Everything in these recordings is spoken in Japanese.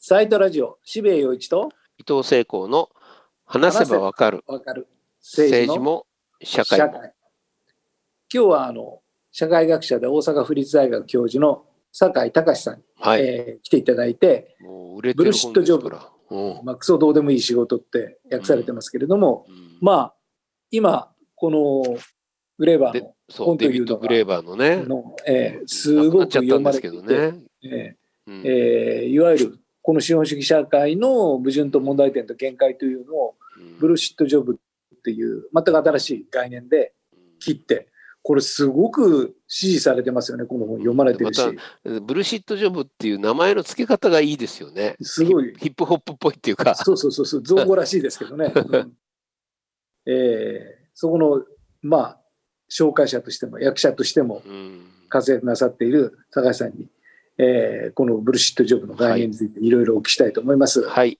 サイトラジオ、渋谷陽一と伊藤聖光の話せばわかるわかる政治も社会も。今日はあの社会学者で大阪府立大学教授の酒井隆さんに、はい。えー来ていただいて、てブルるシットジョブまあ、クソどうでもいい仕事って訳されてますけれども、うんまあ今このグレーバーでの本というのグレーバーのね。の、えーすごく読んですけどまれていて、ね。えうんーえーいわゆるこの資本主義社会の矛盾と問題点と限界というのをうん。ブルシットジョブっていう全く新しい概念で切ってこれすごく支持されてますよねこの本読まれてるし、まブルシットジョブっていう名前の付け方がいいですよね。すごい。ヒップホップっぽいっていうか。そうそうそうそう造語らしいですけどね、うん。えーそこのまあ紹介者としても役者としてもうん。活躍なさっている高橋さんに、えーこのブルシットジョブの概念についていろいろお聞きしたいと思います、はい。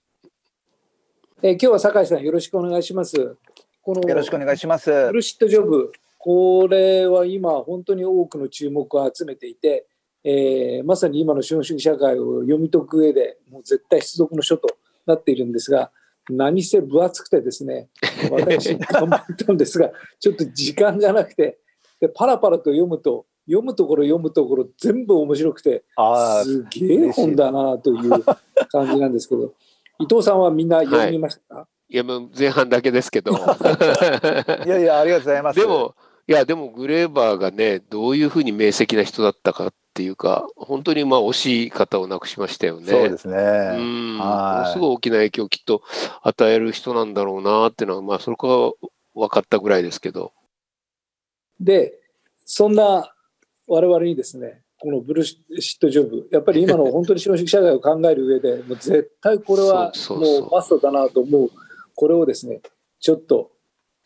えー今日は酒井さんよろしくお願いしますこのよろしくお願いします。ブルシットジョブ、これは今、本当に多くの注目を集めていて、えーまさに今の資本主義社会を読み解く上で、もう絶対必読の書となっているんですが、何せ分厚くてですね、私、頑張ったんですが、ちょっと時間がなくて、でパラパラと読むと、読むところ読むところ全部面白くて、あすげえ本だなという感じなんですけど、伊藤さんはみんな読みました？か、いや、もう前半だけですけど。あ、いやいや、ありがとうございます。でも、いや、でもグレーバーがね、どういうふうに明晰な人だったかっていうか、本当にまあ惜しい方を亡くしましたよね。そうですね。うん、もはいのすごい大きな影響をきっと与える人なんだろうなっていうのは、まあ、それから分かったぐらいですけど。で、そんな我々にですね、このブルシットジョブ、やっぱり今の本当に資本主義社会を考える上で、もう絶対これはもうマストだなと思う、これをですね、ちょっと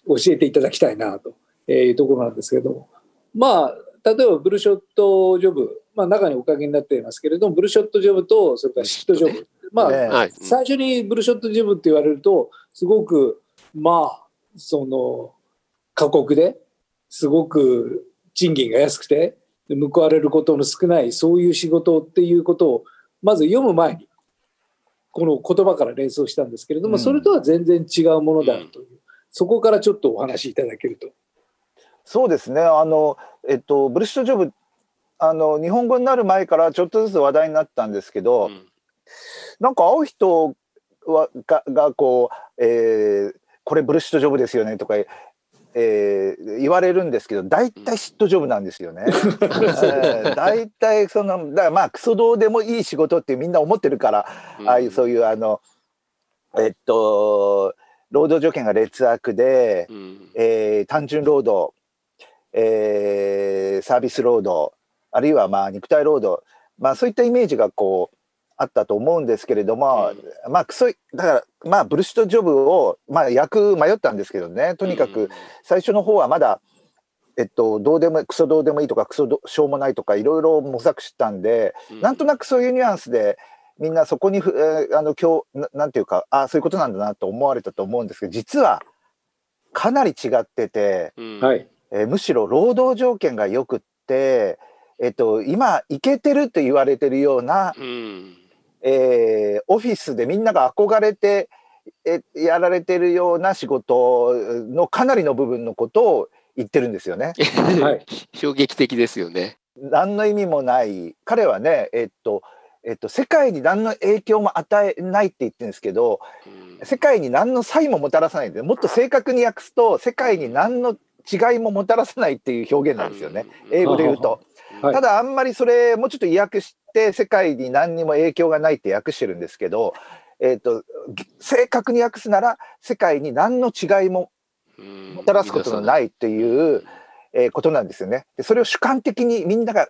教えていただきたいなというところなんですけれども、まあ、例えばブルショットジョブ、まあ、中におかげになっていますけれども、ブルショットジョブと、それからシットジョブ、まあ、ねはい。最初にブルショットジョブって言われるとすごくまあその過酷ですごく賃金が安くてで報われることの少ないそういう仕事っていうことをまず読む前にこの言葉から連想したんですけれども、うんそれとは全然違うものだという、そこからちょっとお話しいただけると。そうですね。あの、えっと、ブルシットジョブ。あの、日本語になる前から、ちょっとずつ話題になったんですけど、うんなんか会う人は、が、が、こう、えーこれブルシットジョブですよねとか。えー言われるんですけど大体シットジョブなんですよね。えー 大体そのだからまあクソどうでもいい仕事ってみんな思ってるからああいうそういうあのえっと労働条件が劣悪で、うん。えー単純労働、えーサービス労働あるいはまあ肉体労働、まあ、そういったイメージがこうあったと思うんですけれども、まあクソだからまあブルシットジョブをまあ役迷ったんですけどね。とにかく最初の方はまだえっとどうでもクソどうでもいいとかクソどしょうもないとかいろいろ模索したんで、うん。なんとなくそういうニュアンスでみんなそこにふ、えーあの今日ななんていうかあそういうことなんだなと思われたと思うんですけど実はかなり違ってて、うん。はい、えーむしろ労働条件がよくって、えっと、今イケてると言われてるような、うんえーオフィスでみんなが憧れてえやられてるような仕事のかなりの部分のことを言ってるんですよね。はい。衝撃的ですよね。何の意味もない。彼はねえっとえっと、世界に何の影響も与えないって言ってるんですけどうん。世界に何の差異ももたらさないんでもっと正確に訳すと世界に何の違いももたらさないっていう表現なんですよね。うん。英語で言うと。はい。ただあんまりそれもうちょっと意訳して世界に何にも影響がないって訳してるんですけど、えっと正確に訳すなら世界に何の違いもうんもたらすことのないっていう、えーことなんですよね。でそれを主観的にみんなが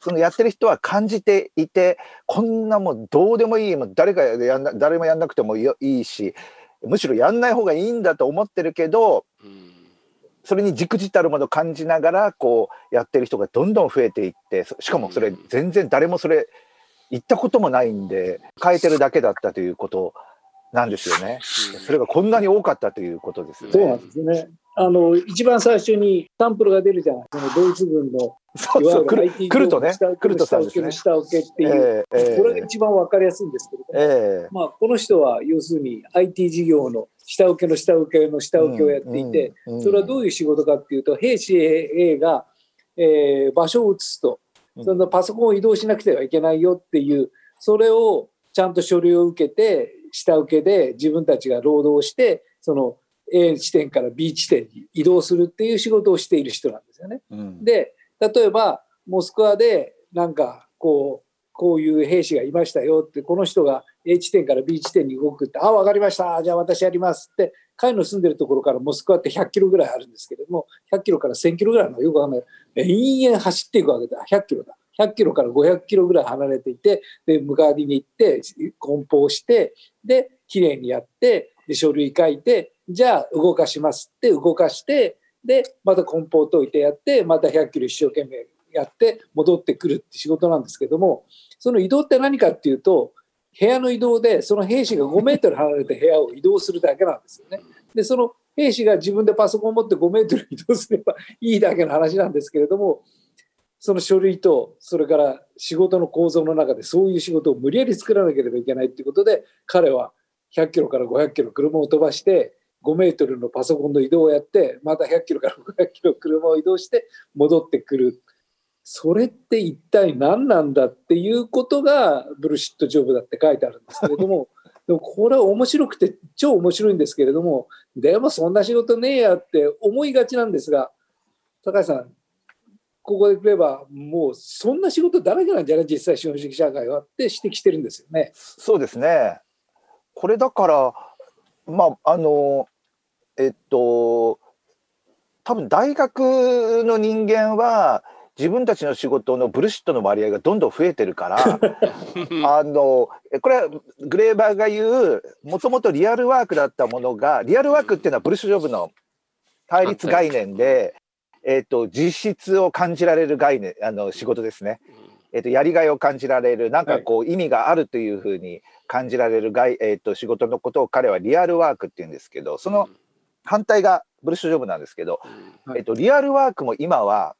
そのやってる人は感じていてこんなもうどうでもいいもう誰がやんな誰もやんなくてもよいいしむしろやんない方がいいんだと思ってるけどうんそれに忸怩たるものを感じながらこうやってる人がどんどん増えていってそしかもそれ全然誰もそれ言ったこともないんで変えてるだけだったということなんですよね。うんそれがこんなに多かったということですよね。そうなんですね。あの、一番最初にサンプルが出るじゃない。そのドイツ軍の、そうそう、いわゆるクル IT クルトね下請けクルトさね。の下請けの下請けっていう、ええええ。これが一番わかりやすいんですけれども、ええ。まあ、この人は要するに IT 事業の下請けの下請けの下請けをやっていて、うんうんそれはどういう仕事かっていうと、兵士 A が、えー場所を移すと、うん。そのパソコンを移動しなくてはいけないよっていう、それをちゃんと書類を受けて、下請けで自分たちが労働して、その A 地点から B 地点に移動するっていう仕事をしている人なんですよね。うんで、例えば、モスクワで、なんか、こう、こういう兵士がいましたよって、この人が A 地点から B 地点に動くって、あ、わかりました。じゃあ私やりますって、彼の住んでるところからモスクワって100キロぐらいあるんですけれども、100キロから1000キロぐらいのよくわかんない。延々走っていくわけだ。100キロだ。100キロから500キロぐらい離れていて、で、向かいに行って、梱包して、で、きれいにやって、で、書類書いて、じゃあ動かしますって動かして、で、また梱包解いてやって、また100キロ一生懸命やって戻ってくるって仕事なんですけども、その移動って何かっていうと、部屋の移動で、その兵士が5メートル離れて部屋を移動するだけなんですよね。で、その兵士が自分でパソコンを持って5メートル移動すれば いいだけの話なんですけれども、その書類と、それから仕事の構造の中でそういう仕事を無理やり作らなければいけないということで、彼は100キロから500キロ車を飛ばして、5メートルのパソコンの移動をやって、また100キロから500キロ車を移動して戻ってくる。それって一体何なんだっていうことがブルシットジョブだって書いてあるんですけれども、でもこれは面白くて超面白いんですけれども、でもそんな仕事ねえやって思いがちなんですが、高橋さん、ここでくればもうそんな仕事だらけなんじゃない？実際資本主義社会はって指摘してるんですよね。そうですね。これだから、まあ、あの、えっと、多分大学の人間は、自分たちの仕事のブルシットの割合がどんどん増えてるから、あの、これはグレーバーが言う、もともとリアルワークだったものが、リアルワークっていうのはブルッシュジョブの対立概念で、えっと、実質を感じられる概念、あの、仕事ですね。えっと、やりがいを感じられる、なんかこう、意味があるというふうに感じられるがい、えっと、仕事のことを彼はリアルワークって言うんですけど、その反対がブルッシュジョブなんですけど、はいえっと、リアルワークも今は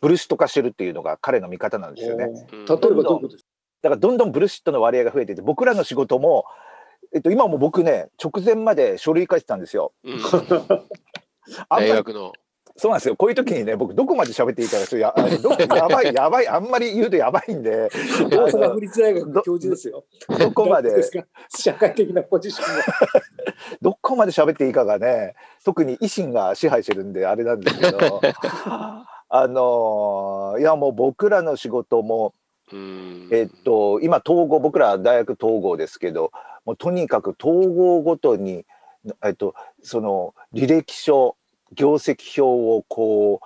ブルシット化してるっていうのが彼の見方なんですよね。例えばどういうこと？ですだからどんどんブルシットの割合が増えていて、僕らの仕事も、えっと、今も僕ね、直前まで書類書いてたんですよ。うん 大学の。そうなんですよ。こういう時にね、僕どこまで喋っていいかちょっとややばい、やばい、あんまり言うとやばいんで、大阪府立大学の教授ですよ。どこまで？ですか？社会的なポジションが。どこまで喋っていいかがね、特に維新が支配してるんであれなんですけど、あのーいやもう僕らの仕事も、うんえっと、今統合、僕ら大学統合ですけど、もうとにかく統合ごとに、えっと、その履歴書、業績表をこ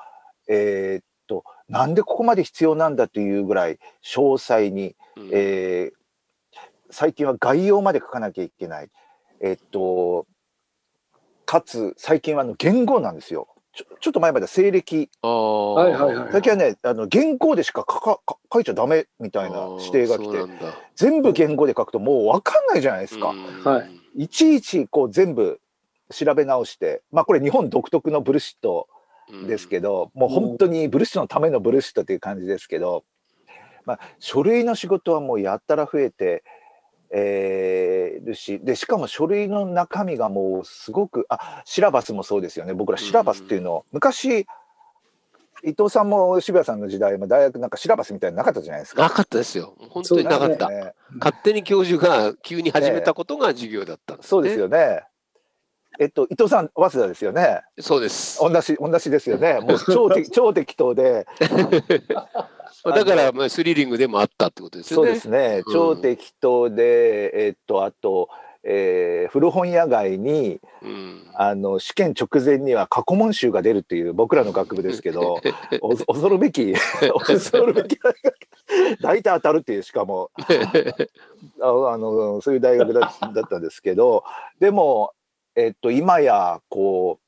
う、えーっと、なんでここまで必要なんだというぐらい詳細に、うんえー最近は概要まで書かなきゃいけない。えっと、かつ最近はあの言語なんですよ。ちょちょっと前までは西暦。はいはいはい最近はね、あの原稿でしか書かか書いちゃダメみたいな指定が来て全部言語で書くともう分かんないじゃないですか。うんはいいちいちこう全部調べ直して、まあこれ日本独特のブルシットですけど、もう本当にブルシットのためのブルシットという感じですけど、まあ、書類の仕事はもうやったら増えて、えーるしでしかも書類の中身がもうすごくあシラバスもそうですよね僕らシラバスっていうのを、昔伊藤さんも渋谷さんの時代も大学なんかシラバスみたいなのなかったじゃないですか。なかったですよ。本当になかった。ね勝手に教授が急に始めたことが授業だったんです、ねそうですよね。えっと伊藤さん早稲田ですよね？そうです。同じ同じですよね。もう超適 超適当で、まあだから、まあ、スリリングでもあったってことですそう。ですね。うん超適当で、えっとあと、えー古本屋街にうん。あの試験直前には過去問集が出るっていう僕らの学部ですけど、お恐るべき恐るべき大体当たるっていうしかもああのそういう大学だだったんですけど、でもえっと今やこう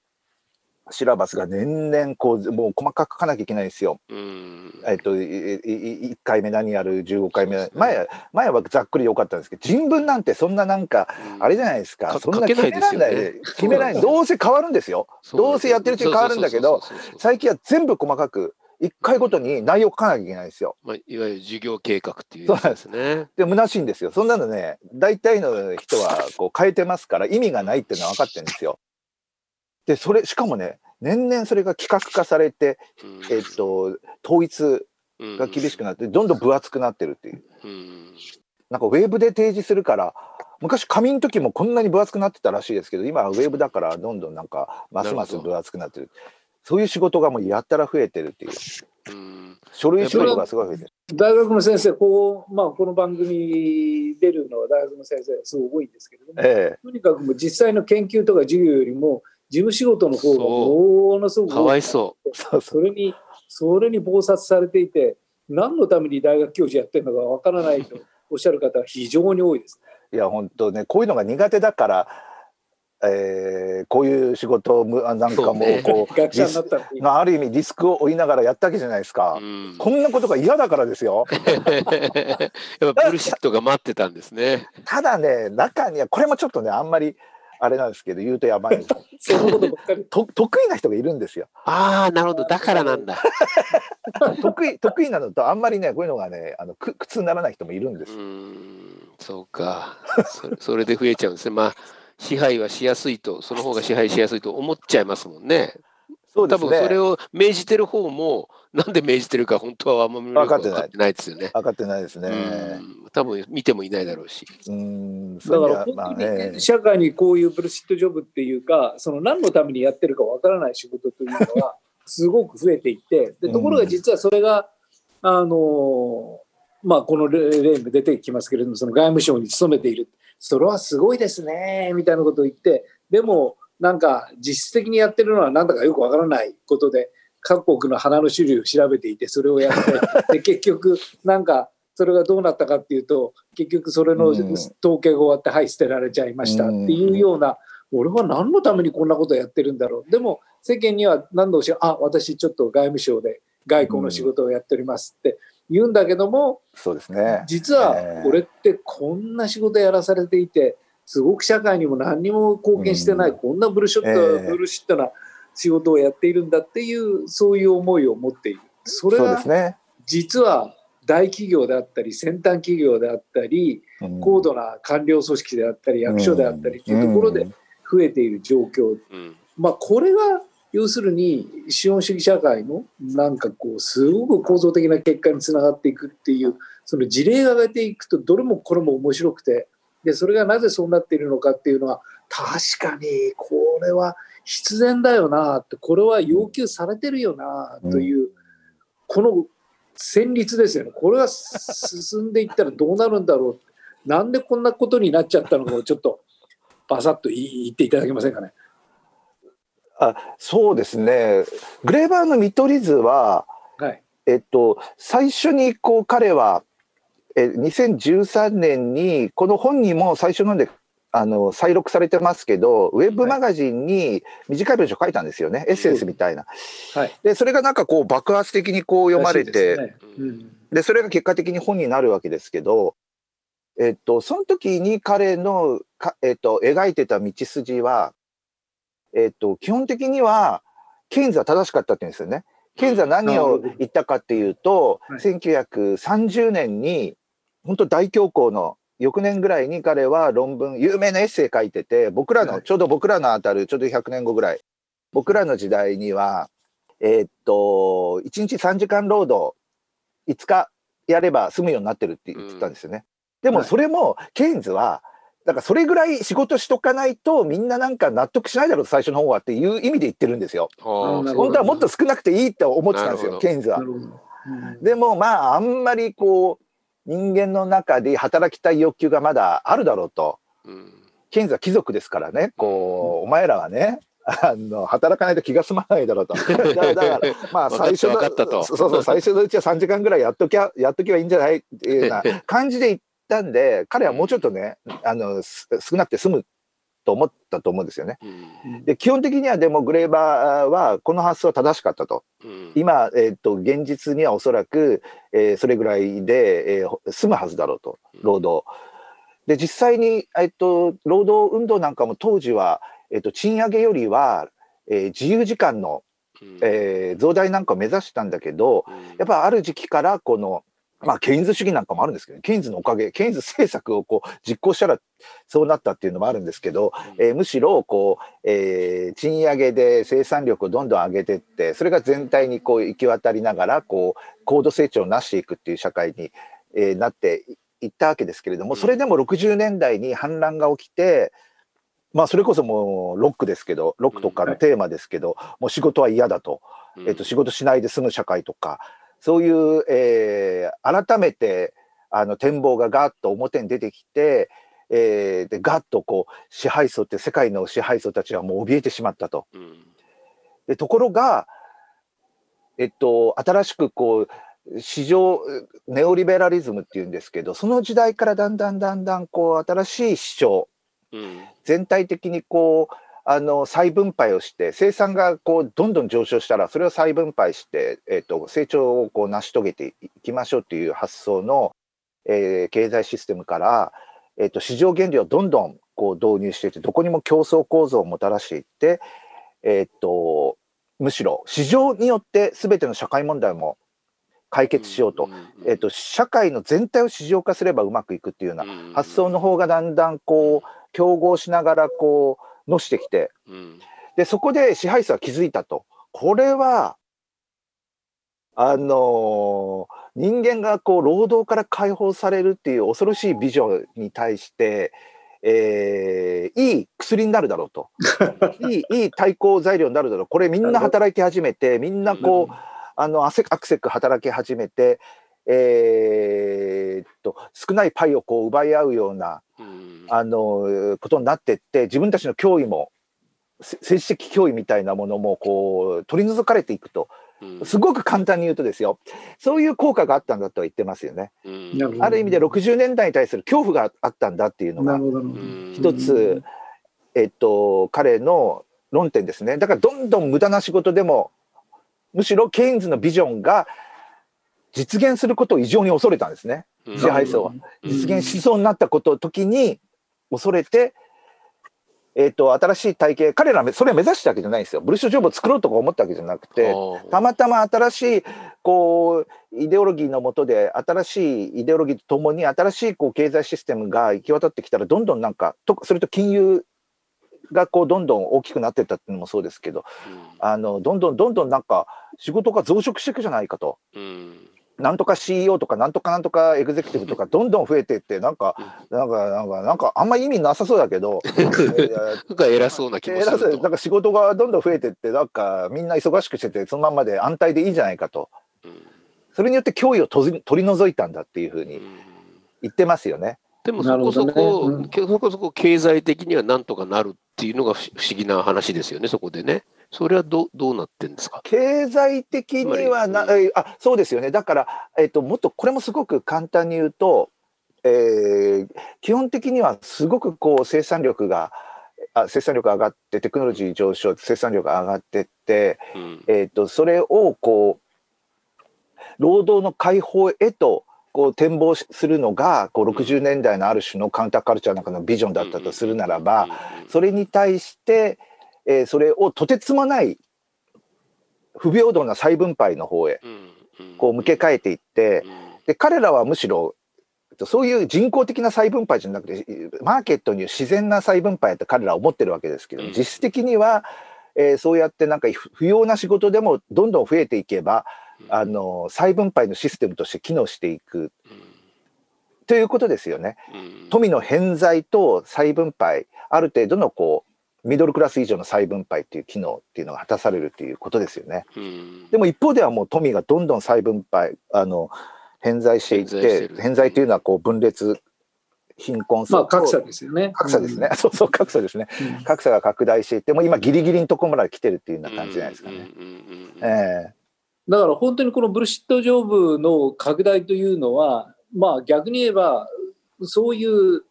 シラバスが年々こうもう細かく書かなきゃいけないんですよ。うん。えっと、いいい1回目何やる15回目、ね。前前はざっくり良かったんですけど人文なんてそんななんかあれじゃないですか、かそんな書けないですよね。決めらんない決めない。どうせ変わるんですよ。どうせやってるうちに変わるんだけど最近は全部細かく1回ごとに内容書かなきゃいけないんですよ。まあ、いわゆる授業計画っていうやつですね。で虚しいんですよそんなのね大体の人はこう変えてますから意味がないっていうのは分かってるんですよ。でそれしかもね年々それが企画化されて、うんえっと、統一が厳しくなってどんどん分厚くなってるっていう。うんなんかウェブで提示するから昔紙の時もこんなに分厚くなってたらしいですけど今はウェブだからどんどんなんかますます分厚くなってるそういう仕事がもうやったら増えてるっていう。うん。書類仕事がすごい増えてる。大学の先生、こう、まあ、この番組に出るのは大学の先生すごい多いんですけれども、えとにかくもう実際の研究とか授業よりも、事務仕事の方がものすごくかわいそう。それに、それに忙殺されていて、何のために大学教授やってるのかわからないとおっしゃる方は非常に多いです。いや本当ねこういうのが苦手だから、えーこういう仕事をむあなんかもこう学者になったっていうリスまあある意味リスクを負いながらやったわけじゃないですかん、こんなことが嫌だからですよ。やっぱブルシットが待ってたんですね。ただね中にはこれもちょっとねあんまりあれなんですけど言うとやばい そのこと得意な人がいるんですよ。ああ、なるほど。だからなんだ。得意得意なのとあんまりねこういうのがねあのく苦痛にならない人もいるんでうす。ん、そうか。そそれで増えちゃうんですね。まあ、支配はしやすいと、その方が支配しやすいと思っちゃいますもんね。多そうですね。分それを命じてる方も、なんで命じてるか、本当はあんまり分かってないないですよね。分かってないですね。うん、多分見てもいないだろうし。うん。だから本当にね。社会にこういうブルシットジョブっていうか、その何のためにやってるかわからない仕事というのは、すごく増えていって、でところが実はそれが、あのまあ、この例例も出てきますけれども、その外務省に勤めている、それはすごいですねみたいなことを言って、でも、なんか実質的にやってるのはなんだかよくわからないことで、各国の花の種類を調べていて、それをやって、で 結局、なんか、それがどうなったかっていうと、結局それのうん統計が終わって、はい、捨てられちゃいましたっていうような、俺は何のためにこんなことをやってるんだろう。でも、世間には何度おっしゃあ、私ちょっと外務省で外交の仕事をやっておりますって言うんだけども、そうですね。実はええ俺ってこんな仕事やらされていて、すごく社会にも何にも貢献してない、うんこんなブルショット、ええブルシットな仕事をやっているんだっていう、そういう思いを持っている。それそうでがすね。実は大企業であったり、先端企業であったり、うん高度な官僚組織であったり、役所であったりっていうところで増えている状況。うん、まあ、これが要するに資本主義社会のなんかこうすごく構造的な結果につながっていくっていうその事例が出ていくとどれもこれも面白くてでそれがなぜそうなっているのかっていうのは確かにこれは必然だよなってこれは要求されてるよなという、この戦律ですよねこれが進んでいったらどうなるんだろうなんでこんなことになっちゃったのかをちょっとバサッと言っていただけませんかね。あそうですね。グレーバーの見取り図は、はい。えっと、最初にこう彼は、え2013年にこの本にも最初のであの再録されてますけどウェブマガジンに短い文章書いたんですよね、エッセンスみたいな。はい。でそれがなんかこう爆発的にこう読まれて、ね。うん。でそれが結果的に本になるわけですけど、えっと、その時に彼のか、えっと、描いてた道筋は、えっと、基本的にはケインズは正しかったって言うんですよね。ケインズは何を言ったかっていうと、はい。1930年に本当大恐慌の翌年ぐらいに彼は論文有名なエッセイ書いてて僕らの、はい。ちょうど僕らのあたるちょうど100年後ぐらい僕らの時代にはえーっと1日3時間労働5日やれば済むようになってるって言ってたんですよね。でもはい。それもケインズはだからそれぐらい仕事しとかないとみんななんか納得しないだろう最初の方はっていう意味で言ってるんですよ。本当はもっと少なくていいって思ってたんですよケインズは。でもまああんまりこう人間の中で働きたい欲求がまだあるだろうと。うん。ケインズは貴族ですからね。こうお前らはねあの働かないと気が済まないだろうと。だからだからまあ最初のうそう最初のうちは3時間ぐらいやっときゃやっとけばいいんじゃないっていうような感じで言ったんで彼はもうちょっとねあのす少なくて済むと思ったと思うんですよね。うんで基本的にはでもグレーバーはこの発想は正しかったと。うん今、えっと現実にはおそらく、えーそれぐらいで、えー済むはずだろうと労働。で実際に、えっと労働運動なんかも当時は、えっと賃上げよりは、えー自由時間の、うんえー増大なんかを目指したんだけどやっぱある時期からこのまあケインズ主義なんかもあるんですけどケインズのおかげケインズ政策をこう実行したらそうなったっていうのもあるんですけど、えーむしろこう、えー賃上げで生産力をどんどん上げてってそれが全体にこう行き渡りながらこう高度成長をなしていくっていう社会に、えーなっていったわけですけれどもそれでも60年代に反乱が起きて。まあそれこそもうロックですけどロックとかのテーマですけど、もう仕事は嫌だと、うん。えっと仕事しないで済む社会とかそういう、えー改めてあの展望がガーッと表に出てきて、えーでガッとこう支配層って世界の支配層たちはもう怯えてしまったと。うんでところが、えっと、新しくこう市場ネオリベラリズムっていうんですけどその時代からだんだんだんだんこう新しい市場うん全体的にこうあの再分配をして生産がこうどんどん上昇したらそれを再分配して、えっと成長をこう成し遂げていきましょうっていう発想の、えー経済システムから、えっと市場原理をどんどんこう導入していってどこにも競争構造をもたらしていって、えっとむしろ市場によって全ての社会問題も解決しようと、うんえっと社会の全体を市場化すればうまくいくっていうようなうん。発想の方がだんだんこう競合しながらこうのしてきてうん。でそこで支配層は気づいたと。これはあのー人間がこう労働から解放されるっていう恐ろしいビジョンに対して、えーいい薬になるだろうと。いいいい対抗材料になるだろう。これみんな働き始めてみんなこう、あのアセアクセク働き始めて、えーっと少ないパイをこう奪い合うようなうん。あのことになってって自分たちの脅威もせ政治的脅威みたいなものもこう取り除かれていくと。うん。すごく簡単に言うとですよ。そういう効果があったんだとは言ってますよね。ある意味で60年代に対する恐怖があったんだっていうのが一つ、えっと、彼の論点ですね。だからどんどん無駄な仕事でもむしろケインズのビジョンが実現することを異常に恐れたんですね。うん支配層は。うん実現しそうになったこと時に恐れて、えっと新しい体系彼らはそれを目指したわけじゃないんですよ。ブルッシュジョブを作ろうとか思ったわけじゃなくてたまたま新しいこうイデオロギーのもとで新しいイデオロギーとともに新しいこう経済システムが行き渡ってきたらどんどんなんかとそれと金融がこうどんどん大きくなってったっていうのもそうですけどあのどんどんどんどんなんか仕事が増殖していくじゃないかと。うんなんとか CEO とかなんとかなんとかエグゼクティブとか どんどん増えていってなんかなんかなんかなんかあんま意味なさそうだけど なんか偉そうな気もす偉そうると。なんか仕事がどんどん増えていってなんかみんな忙しくしててそのまんまで安泰でいいじゃないかとうんそれによって脅威を取り取り除いたんだっていうふうにうん言ってますよね。でもそこそなるこ、ほどねそこそこ経済的にはなんとかなるっていうのが不不思議な話ですよね、そこでね。それはどうどうなってんですか？経済的にはな、つまりえあそうですよね。だから、えっともっとこれもすごく簡単に言うと、えー基本的にはすごくこう生産力があ生産力が上がってテクノロジー上昇生産力が上がってって、うん。えっとそれをこう労働の解放へとこう展望しするのがこう60年代のある種のカウンターカルチャーの中のビジョンだったとするならば、それに対して、えーそれをとてつもない不平等な再分配の方へこう向け替えていってで彼らはむしろえっとそういう人工的な再分配じゃなくてマーケットに自然な再分配って彼らは思ってるわけですけどうん。実質的には、えーそうやってなんか不不要な仕事でもどんどん増えていけばあの再分配のシステムとして機能していく。ということですよね。富の偏在と再分配ある程度のこうミドルクラス以上の再分配っていう機能っていうのが果たされるっていうことですよね。でも一方ではもう富がどんどん再分配あの偏在していっ偏在して偏在というのはこう分裂貧困ま層とあ格差ですよね。格差ですね、そうそう格差ですねうん。格差が拡大していってもう今ギリギリのところまで来てるっていうような感じじゃないですかね。ええだから本当にこのブルシットジョブの拡大というのは、まあ逆に言えば、そういう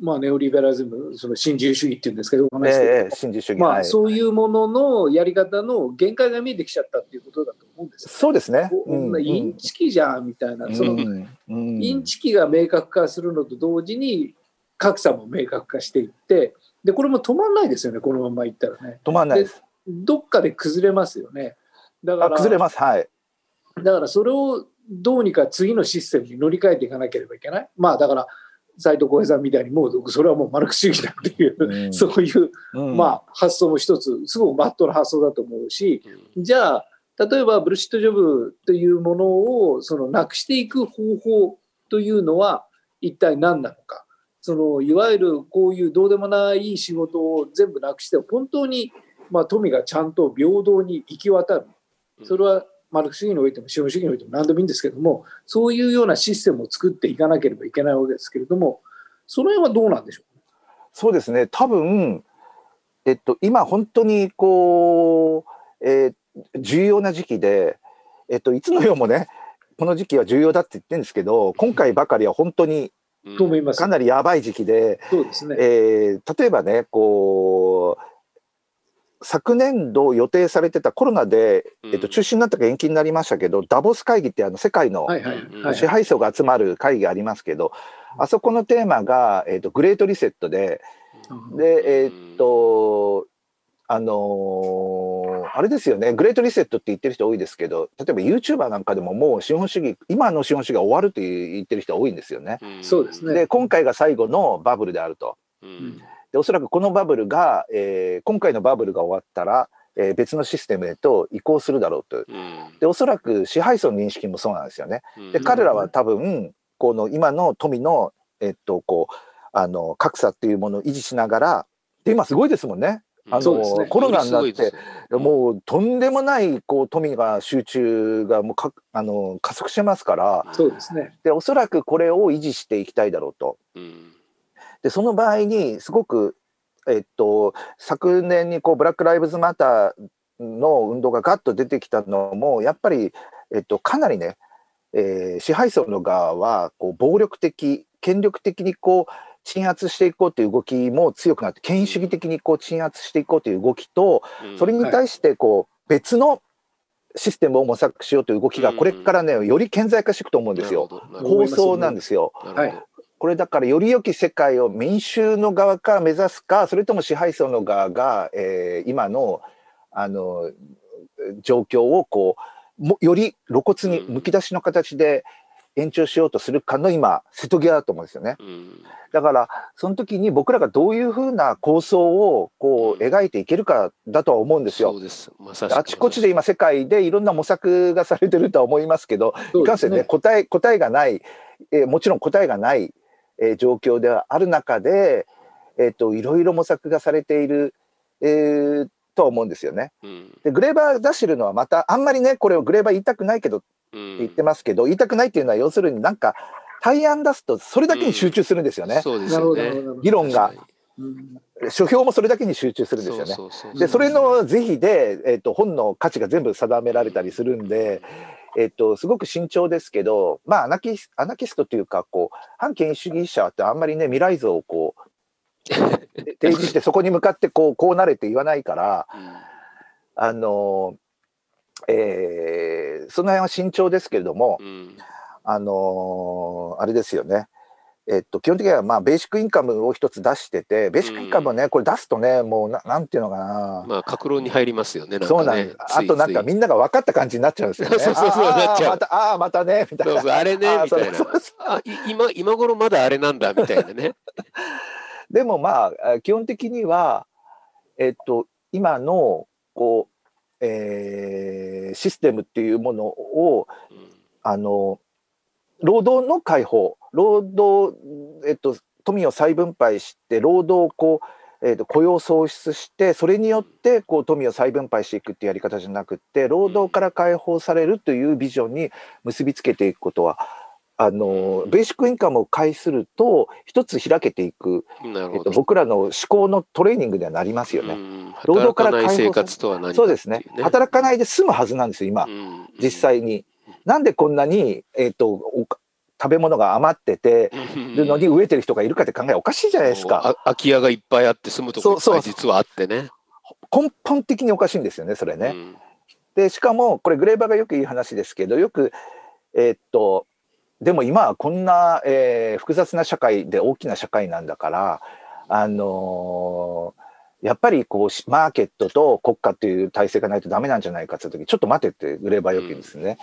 まあ、ネオリベラズム、その新自由主義っていうんですけど、ええ、新自由主義、そういうもののやり方の限界が見えてきちゃったっていうことだと思うんですよ。そうですね。こんなインチキじゃんみたいな、そのインチキが明確化するのと同時に格差も明確化していってでこれも止まんないですよねこのままいったらね止まんないです。どっかで崩れますよねだかあら崩れます。はい。だからそれをどうにか次のシステムに乗り換えていかなければいけないまあだから斉藤浩平さんみたいにもうそれはもうマルクス主義だっていう、うん。そういう、うん。まあ、発想も一つすごくマットな発想だと思うしじゃあ例えばブルシットジョブというものをそのなくしていく方法というのは一体何なのか。そのいわゆるこういうどうでもない仕事を全部なくして本当にまあ富がちゃんと平等に行き渡る。それはマルクス主義においても資本主義においても何でもいいんですけどもそういうようなシステムを作っていかなければいけないわけですけれどもその辺はどうなんでしょそうですね。多分、えっと、今本当にこう、えー重要な時期で、えっと、いつの世もね、この時期は重要だって言ってるんですけど、今回ばかりは本当にうと思いますかなりやばい時期で、そうですね。えー例えばね、こう、昨年度予定されてたコロナで、えっと、中止になったか延期になりましたけど、ダボス会議ってあの世界の支配層が集まる会議ありますけど、あそこのテーマが、えっと、グレートリセットで、で、えーっと、あのーあれですよね、グレートリセットって言ってる人多いですけど、例えば YouTuber なんかでももう資本主義、今の資本主義が終わるって言ってる人多いんですよね。そうですね。で、今回が最後のバブルであると。うんで、おそらくこのバブルが、えー今回のバブルが終わったら、えー別のシステムへと移行するだろうと。うんで、おそらく支配層の認識もそうなんですよね。うんで、彼らは多分、この今の富の、えっと、こう、あの、格差っていうものを維持しながら、で、今すごいですもんね。あそうですねの、コロナになってうんもうとんでもない、こう、富が集中がもうか、あの、加速してますから、そうですね。で、おそらくこれを維持していきたいだろうと。うんで、その場合に、すごく、えっと、昨年にこう、ブラック・ライブズ・マターの運動がガッと出てきたのも、やっぱり、えっと、かなりね、えー支配層の側は、こう、暴力的、権力的にこう、鎮圧していこうという動きも強くなって、権威主義的にこう、鎮圧していこうという動きと、うん。それに対して、こう、別のシステムを模索しようという動きが、これからね、より顕在化していくと思うんですよ。構想なんですよ。ど。なるほどこれだからより良き世界を民衆の側から目指すかそれとも支配層の側が、えー今のあの状況をこうもより露骨にむき出しの形で延長しようとするかの今瀬戸際だと思うんですよね。うん。だからその時に僕らがどういうふうな構想をこううん。描いていけるかだとは思うんですよ。そう。です。あちこちで今世界でいろんな模索がされてるとは思いますけど、そうですいかんせんね、答え、答えがない、えーもちろん答えがない、えー状況ではある中で、えっ、と、いろいろ模索がされている、えーとは思うんですよね。うんで、グレーバー出してるのはまた、あんまりね、これをグレーバー言いたくないけどってうん言ってますけど、言いたくないっていうのは要するになんか、対案出すとそれだけに集中するんですよね。そうですなるほど、よね。議論が書評もそれだけに集中するんですよね。そうそうそうで、それの是非で、えっ、と、本の価値が全部定められたりするんで、えっと、すごく慎重ですけど、まあ、アナキスアナキストというか、こう、反権威主義者ってあんまりね、未来像をこう、提示して、そこに向かって、こう、こうなれって言わないから、あの、えーその辺は慎重ですけれども、うんうんあのあれですよね。えっと、基本的には、まあ、ベーシックインカムを一つ出してて、ベーシックインカムはね、これ出すとね、もうな、なんていうのかな。まあ、格論に入りますよね。そうなん。あとなんかみんなが分かった感じになっちゃうんですよね。そうそうそうなっちゃうまた、ああ、またね、みたいな。あれねみたいな今今頃まだあれなんだみたいなね。でもまあ、あ基本的には、えっと、今の、こう、えーシステムっていうものを、うんあの、労働の解放、労働、えっと、富を再分配して、労働をこう、えっと、雇用創出して、それによって、こう、富を再分配していくっていうやり方じゃなくって、労働から解放されるというビジョンに結びつけていくことは、あの、ベーシックインカムを介すると、一つ開けていく、えっと。僕らの思考のトレーニングにはなりますよね。うん労働から解放生活とは何かそうですね。働かないで済むはずなんですよ、今。うん実際に。なんでこんなに、えっ、と、お食べ物が余っててるのに飢えてる人がいるかって考えおかしいじゃないですか。あ空き家がいっぱいあって住むとこいっぱい実はあってね。根本的におかしいんですよねそれね。うんでしかもこれグレーバーがよく言う話ですけどよくえーっとでも今はこんな、えー複雑な社会で大きな社会なんだからあのーやっぱりこうしマーケットと国家っていう体制がないとダメなんじゃないかって時ちょっと待てってグレーバーよく言うんですね。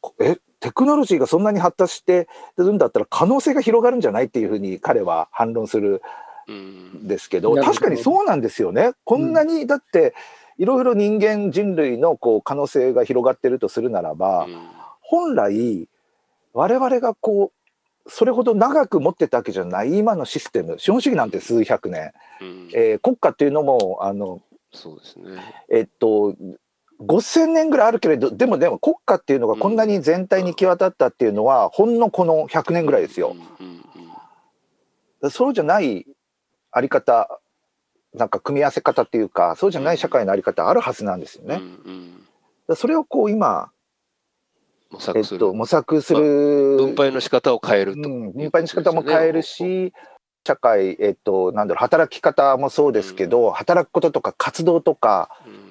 こえテクノロジーがそんなに発達してるんだったら可能性が広がるんじゃないっていうふうに彼は反論するうん。んですけど確かにそうなんですよね。こんなにだっていろいろ人間人類のこう可能性が広がってるとするならば、本来我々がこうそれほど長く持ってたわけじゃない今のシステム資本主義なんて数百年、うん。えー国家っていうのもあのそうですね。えっと5,000年ぐらいあるけれどでもでも国家っていうのがこんなに全体に際立ったっていうのは、ほんのこの100年ぐらいですよ。そうじゃないあり方なんか組み合わせ方っていうかそうじゃない社会のあり方あるはずなんですよね。それをこう今、模え索する。っと、模索する、分配の仕方を変えると。うん、分配の仕方も変えるし、社会、えっと、なんだろう働き方もそうですけど、働くこととか活動とかうん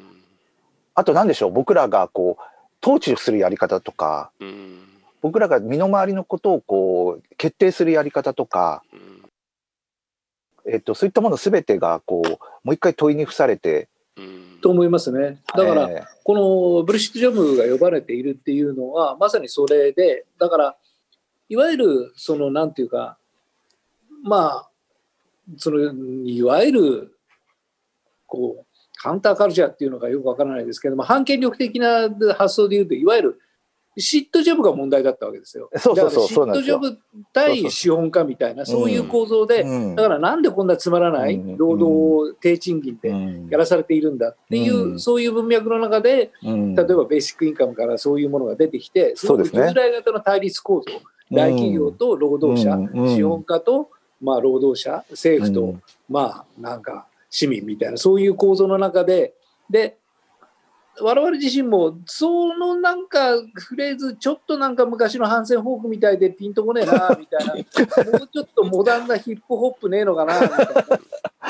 あと何でしょう？僕らがこう統治するやり方とかうん。僕らが身の回りのことをこう決定するやり方とか、うん。えっと、そういったもの全てがこうもう一回問いに付されてうん。と思いますね。だから、えこのブルシットジョブが呼ばれているっていうのはまさにそれでだからいわゆるそのなんていうかまあそのいわゆるこうカウンターカルチャーっていうのがよくわからないですけども反権力的な発想でいうといわゆるシットジョブが問題だったわけですよ。そうそうそうジョブ対資本家みたいなそういう構造で、うん。だからなんでこんなつまらないうん。労働を低賃金でうん。やらされているんだっていう、うん。そういう文脈の中でうん。例えばベーシックインカムからそういうものが出てきて、そうですね。従来型の対立構造、大企業と労働者、資本家と、まあ、労働者、政府と、うん。まあ、なんか市民みたいな、そういう構造の中で、で、我々自身も、そのなんかフレーズ、ちょっとなんか昔の反戦フォークみたいでピンとこねえな、みたいな、もうちょっとモダンなヒップホップねえのかな、みたいな。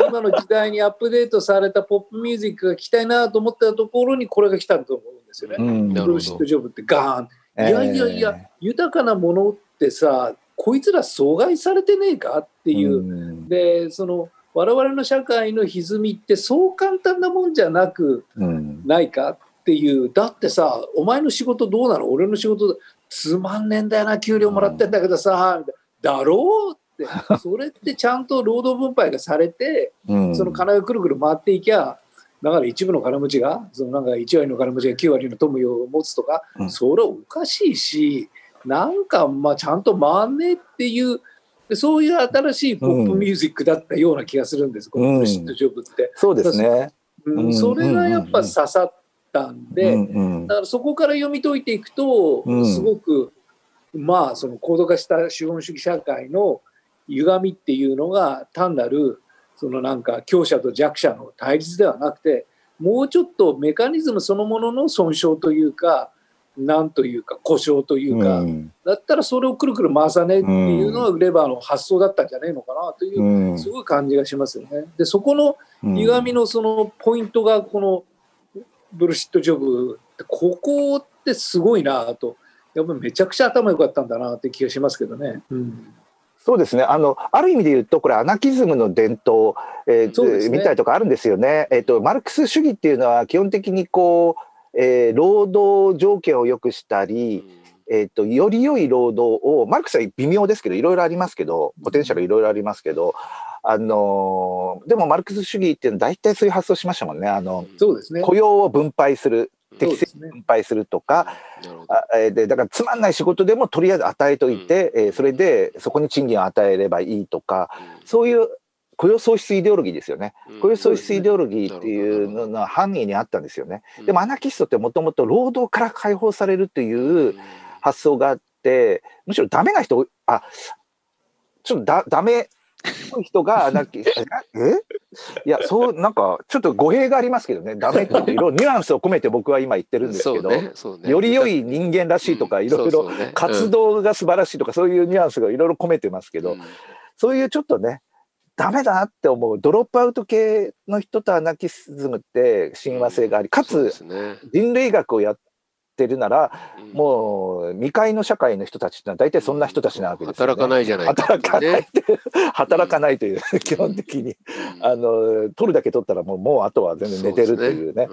今の時代にアップデートされたポップミュージックが聴きたいなと思ったところにこれが来たと思うんですよね。うんブルーシットジョブってガーン。いやいやいや、豊かなものってさ、こいつら阻害されてねえかっていう。うんで、その我々の社会の歪みってそう簡単なもんじゃなくうん。ないかっていう。だってさ、お前の仕事どうなの？俺の仕事つまんねえんだよな、給料もらってんだけどさ、みたいな。だろうって。それってちゃんと労働分配がされて、うん。その金がくるくる回っていきゃ、だから一部の金持ちが、そのなんか1割の金持ちが9割の富を持つとか、うん。それはおかしいし、なんかまあちゃんと回んねえっていう、でそういう新しいポップミュージックだったような気がするんです、このブルシットジョブって。そうですね。うんうんそれがやっぱ刺さったんで、だからそこから読み解いていくと、うんすごくまあその高度化した資本主義社会の歪みっていうのが単なるそのなんか強者と弱者の対立ではなくてもうちょっとメカニズムそのものの損傷というかなんというか故障というか、うんだったらそれをくるくる回さねえっていうのがレバーの発想だったんじゃねえのかなというう、んすごい感じがしますよね。でそこの歪みのそのポイントがこのブルシットジョブここってすごいなとやっぱりめちゃくちゃ頭良かったんだなって気がしますけどね。うんそうですねあのある意味で言うとこれアナキズムの伝統、えーねみたいなとこあるんですよね。えっとマルクス主義っていうのは基本的にこう、えー労働条件を良くしたり、えっとより良い労働をマルクスは微妙ですけどいろいろありますけどポテンシャルいろいろありますけど、あのーでもマルクス主義っていうのは大体そういう発想しましたもんね。あのそうですね。雇用を分配する適正に分配するとか、なるほど。あえーでだからつまんない仕事でもとりあえず与えといて、えーそれでそこに賃金を与えればいいとかそういう雇用創出イデオロギーですよね。うん。雇用創出イデオロギーっていうのの範囲にあったんですよね。でもアナキストってもともと労働から解放されるという発想があってむしろダメな人あちょっとだダメっぽい人がアナキえ？いや、そう、なんか、ちょっと語弊がありますけどね、ダメっていろいろニュアンスを込めて僕は今言ってるんですけど、ねね。より良い人間らしいとか、いろいろ活動が素晴らしいとか、そういうニュアンスがいろいろ込めてますけど、うん。そういうちょっとね、ダメだなって思う、ドロップアウト系の人とアナキズムって親和性があり、うでつすね。人類学をやってるなら、うん。もう未開の社会の人たちってのは大体そんな人たちなわけですよ、ね。働かないじゃない働かないっねて、働かないという、基本的に。うんあの取るだけ取ったらもうもうあとは全然寝てるっていうね。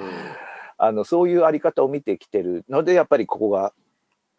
あのそういうあり方を見てきてるのでやっぱりここが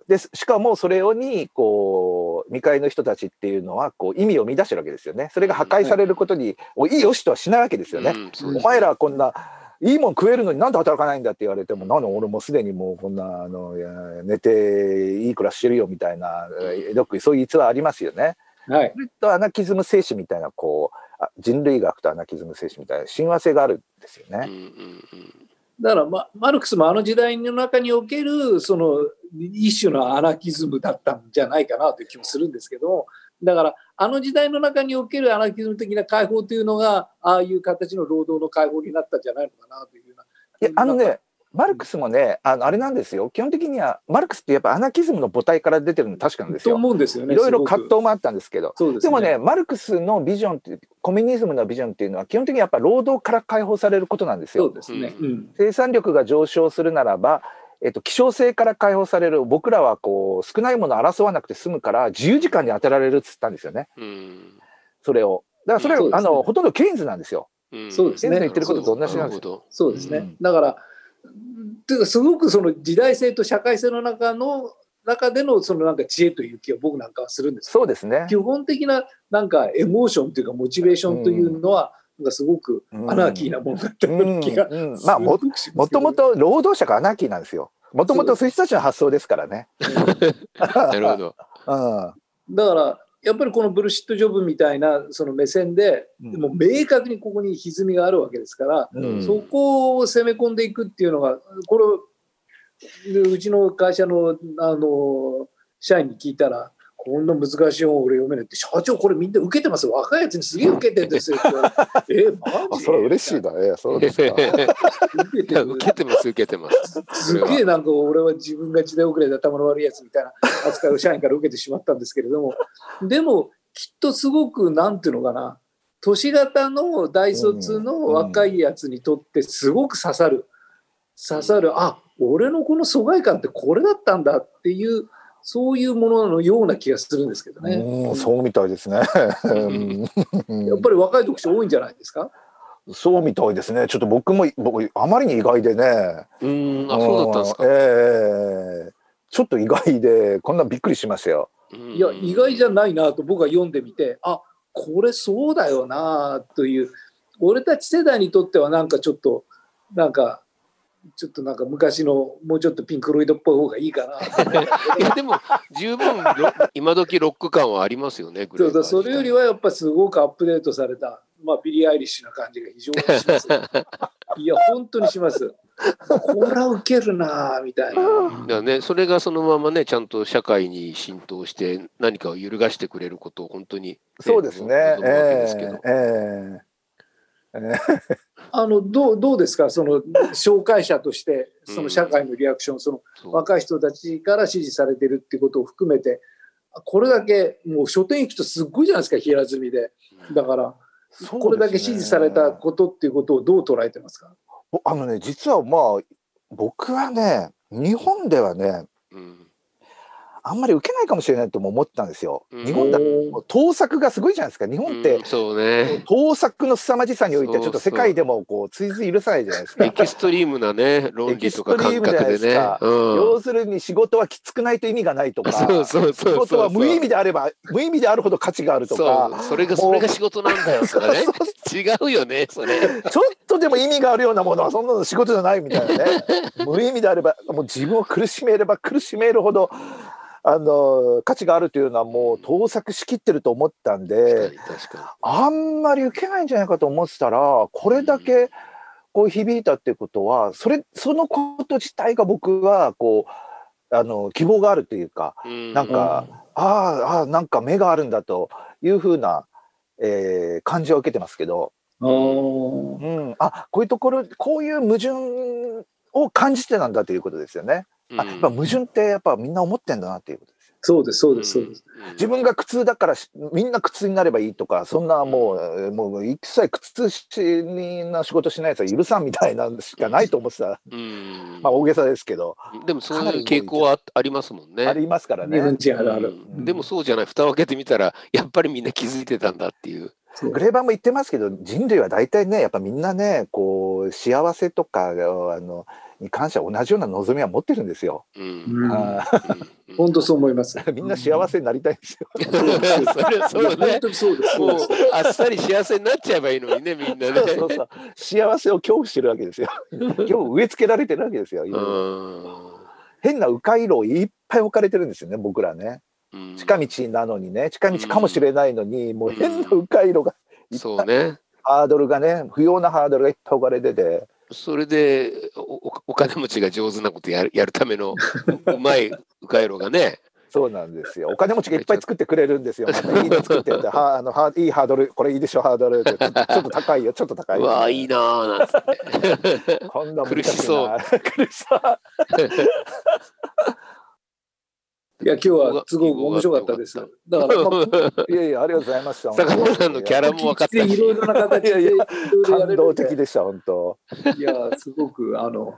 でしかもそれをにこう未開の人たちっていうのはこう意味を乱してるわけですよねそれが破壊されることに、おいいよしとはしないわけですよね。うんお前らはこんないいもん食えるのになんで働かないんだって言われても、なんで俺もうすでにもうこんなあの寝ていい暮らししてるよみたいな、よくそういう逸話ありますよね。はいとアナキズム精神みたいなこうあ人類学とアナキズム精神みたいな親和性があるんですよね。うんうんうんだから、ま、マルクスもあの時代の中におけるその一種のアナキズムだったんじゃないかなという気もするんですけどだからあの時代の中におけるアナキズム的な解放というのがああいう形の労働の解放になったんじゃないのかなというようないやあのねマルクスもねあのあれなんですよ基本的にはマルクスってやっぱアナキズムの母体から出てるの確かなんですとよ。思うんですよねいろいろ葛藤もあったんですけど。ですでもね、マルクスのビジョンって、コミュニズムのビジョンっていうのは、基本的にやっぱ労働から解放されることなんですよ。そうですね、ううん生産力が上昇するならば、えっと、希少性から解放される、僕らはこう、少ないものを争わなくて済むから、自由時間に当てられるっつったんですよね、うんそれを。だからそれは、そうですねあの、ほとんどケインズなんですよ。うんそうですねケインズの言ってることと同じなんですよ。よ。そうですね、うんだからていうかすごくその時代性と社会性の中の中でのそのなんか知恵という気が僕なんかはするんですそうですね。基本的ななんかエモーションというかモチベーションというのは、なんかすごくアナーキーなものだったような気が、うんうんまあもともと労働者がアナーキーなんですよ。もともとそういう人たちの発想ですからね。なるほど。うん。だからやっぱりこのブルシットジョブみたいなその目線で、うんもう明確にここに歪みがあるわけですから、うんそこを攻め込んでいくっていうのがこれうちの会社のあの社員に聞いたらこんな難しい本俺読めないって社長これみんな受けてます？よ若いやつにすげえ受けてるんですよ えマあ、ジそれは嬉しいな。ええ、そうですか。受けてます、受けてます。す。げえなんか俺は自分が時代遅れで頭の悪いやつみたいな扱いを社員から受けてしまったんですけれども。でもきっとすごくなんていうのかな。都市型の大卒の若いやつにとってすごく刺さる。刺さる。あ俺のこの疎外感ってこれだったんだっていうそういうもののような気がするんですけどね。うん、そうみたいですね。うんやっぱり若い読者多いんじゃないですか？そうみたいですね。ちょっと僕も僕あまりに意外でね。うん、あ、そうだったんですか？うんええちょっと意外でこんなびっくりしましたよ。うんいや意外じゃないなと僕は読んでみてあこれそうだよなという俺たち世代にとってはなんかちょっとなんかちょっとなんか昔のもうちょっとピンク・フロイドっぽい方がいいかな いやでも十分ロ今時ロック感はありますよね。そうそうそれよりはやっぱすごくアップデートされた、まあ、ビリー・アイリッシュな感じが非常にします。いや本当にします。これはウケるなみたいな。だね、それがそのままね、ちゃんと社会に浸透して、何かを揺るがしてくれることを本当に、そうですね。ええええあのどうどうですか？その紹介者としてその社会のリアクション、その若い人たちから支持されてるっていうことを含めてこれだけもう書店行くとすっごいじゃないですか平積みで。だからこれだけ支持されたことっていうことをどう捉えてますか？ぼあのね実はまあ僕はね日本ではねうんあんまり受けないかもしれないとも思ってたんですよ。うん日本だ盗作がすごいじゃないですか。日本ってうんそうね。盗作の凄まじさにおいてはちょっと世界でもこう追随許さないじゃないですかエ。キストリームなね、論理とか感覚でねですか。うん要するに仕事はきつくないと意味がないとか、仕事は無意味であれば無意味であるほど価値があるとか、それがそれが仕事なんだよとかね違うよねそれちょっとでも意味があるようなものはそんなの仕事じゃないみたいなね。無意味であればもう自分を苦しめれば苦しめるほどあの価値があるというのはもう盗作しきってると思ったんで。確かあんまり受けないんじゃないかと思ってたらこれだけこう響いたっていうことはそれそのこと自体が僕はこうあの希望があるというかになんかああああなんか目があるんだというふうな、えー感じは受けてますけど。うん、あこういうところこういう矛盾を感じてたんだということですよね。あやっぱ矛盾ってやっぱみんな思ってんだなっていうことですよ。そうです、そうです、そうです。自分が苦痛だからしみんな苦痛になればいいとかそんなもう,、えーもう一切苦痛しな仕事しないやつは許さんみたいなのしかないと思ってた、うんまあ大げさですけど、でもそういう傾向はありますもんね。ありますからね日。本人あるある。うんでもそうじゃない蓋を開けてみたらやっぱりみんな気づいてたんだっていうグレーバーも言ってますけど人類は大体ねやっぱみんなねこう幸せとかあのに関しては同じような望みは持ってるんですよ。本当そう思います。ーみんな幸せになりたいんですよ。本ね。当にそうです。あっさり幸せになっちゃえばいいのにねみんなね。そうそうそう幸せを恐怖してるわけですよ。今日植え付けられてるわけですよ。変な迂回路いっぱい置かれてるんですよね僕らね。うん近道なのにね近道かもしれないのに、もう変な迂回路がいっぱいそうね。ハードルがね不要なハードルがいっぱい置かれててそれでお金持ちが上手なことやるやるためのううまい迂回路がね。そうなんですよ。お金持ちがいっぱい作ってくれるんですよ。またいいの作ってってはあのはいいハードル。これいいでしょハードル。ちょっと高いよ。ちょっと高いうよわあいいなあなんつって。こんな難苦しそう。な苦しそう いや、今日はすごく面白かったです。だから、まあ、いやいやありがとうございました 坂本さんのキャラも分かったし。いろいろな形でいろいろや感動的でした本当いや、すごく、あの、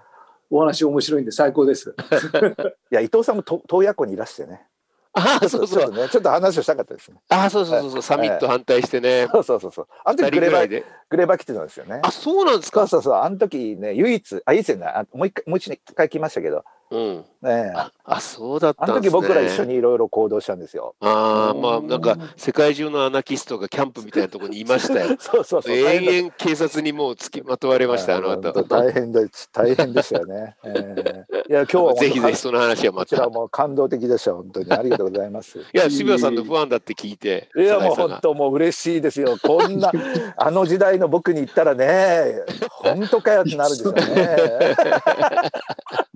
お話面白いんで最高です。いや伊藤さんもと洞爺湖にいらしてねああそうそう。ちょっとねちょっと話をしたかったですねああそうそうそうそうサミット反対してね。そうそうそうそうあの二時グレーバ。グレーバー来てたんですよねあそうなんですか。そうそうそうあの時ね唯一あいいですよねあもう一回もう一回来ましたけどうん。ねえああそうだったあのんですね。時僕ら一緒にいろいろ行動したんですよ。ああまあなんか世界中のアナキストがキャンプみたいなところにいましたよ。そうそうそう。延々警察にもう付きまとわれましたあの後。大変だ大変でしたよね。ええいや 今日はぜひぜひその話はまた。こちらも感動的でした本当にありがとうございます。いや渋谷さんのファンだって聞いて。いやもう本当もう嬉しいですよ。こんなあの時代の僕に言ったらね、本当かよってなるでしょうね。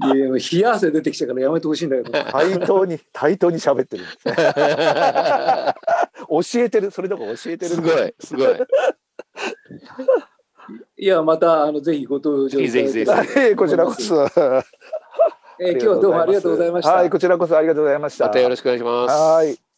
いやいや、冷や汗出てきたからやめてほしいんだけど。対等に 対等に喋ってる。教えてるそれとか教えてる。すごいすごい。いや、また、あの、ぜひご登場ぜひぜひこちらこそ。えー今日はどうもありがとうございました。はいこちらこそありがとうございました。またよろしくお願いします。はい。